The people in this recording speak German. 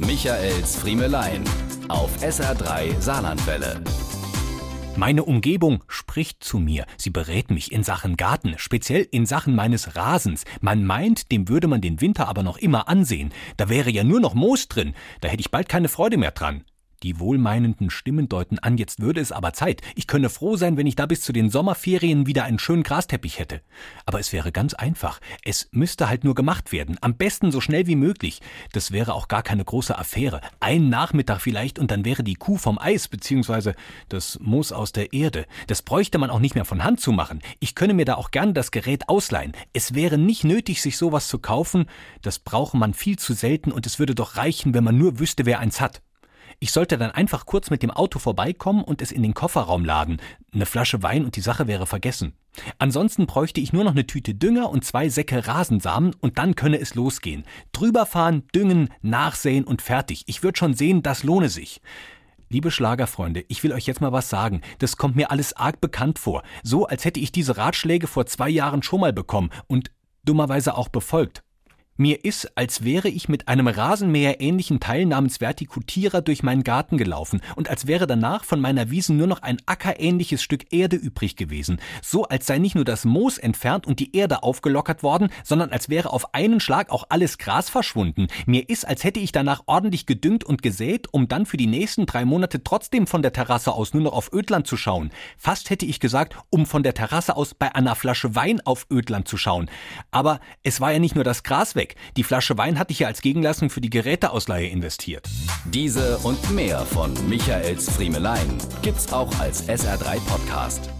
Michaels Friemelein auf SR3 Saarlandwelle. Meine Umgebung spricht zu mir. Sie berät mich in Sachen Garten, speziell in Sachen meines Rasens. Man meint, dem würde man den Winter aber noch immer ansehen. Da wäre ja nur noch Moos drin. Da hätte ich bald keine Freude mehr dran. Die wohlmeinenden Stimmen deuten an, jetzt würde es aber Zeit. Ich könne froh sein, wenn ich da bis zu den Sommerferien wieder einen schönen Grasteppich hätte. Aber es wäre ganz einfach. Es müsste halt nur gemacht werden. Am besten so schnell wie möglich. Das wäre auch gar keine große Affäre. Ein Nachmittag vielleicht und dann wäre die Kuh vom Eis, beziehungsweise das Moos aus der Erde. Das bräuchte man auch nicht mehr von Hand zu machen. Ich könne mir da auch gern das Gerät ausleihen. Es wäre nicht nötig, sich sowas zu kaufen. Das brauche man viel zu selten und es würde doch reichen, wenn man nur wüsste, wer eins hat. Ich sollte dann einfach kurz mit dem Auto vorbeikommen und es in den Kofferraum laden. Eine Flasche Wein und die Sache wäre vergessen. Ansonsten bräuchte ich nur noch eine Tüte Dünger und zwei Säcke Rasensamen und dann könne es losgehen. Drüberfahren, düngen, nachsäen und fertig. Ich würde schon sehen, das lohne sich. Liebe Schlagerfreunde, ich will euch jetzt mal was sagen. Das kommt mir alles arg bekannt vor. So, als hätte ich diese Ratschläge vor zwei Jahren schon mal bekommen und dummerweise auch befolgt. Mir ist, als wäre ich mit einem Rasenmäher ähnlichen Teil namens Vertikutierer durch meinen Garten gelaufen und als wäre danach von meiner Wiesen nur noch ein ackerähnliches Stück Erde übrig gewesen. So als sei nicht nur das Moos entfernt und die Erde aufgelockert worden, sondern als wäre auf einen Schlag auch alles Gras verschwunden. Mir ist, als hätte ich danach ordentlich gedüngt und gesät, um dann für die nächsten drei Monate trotzdem von der Terrasse aus nur noch auf Ödland zu schauen. Fast hätte ich gesagt, um von der Terrasse aus bei einer Flasche Wein auf Ödland zu schauen. Aber es war ja nicht nur das Gras weg. Die Flasche Wein hatte ich ja als Gegenleistung für die Geräteausleihe investiert. Diese und mehr von Michaels Friemelein gibt's auch als SR3 Podcast.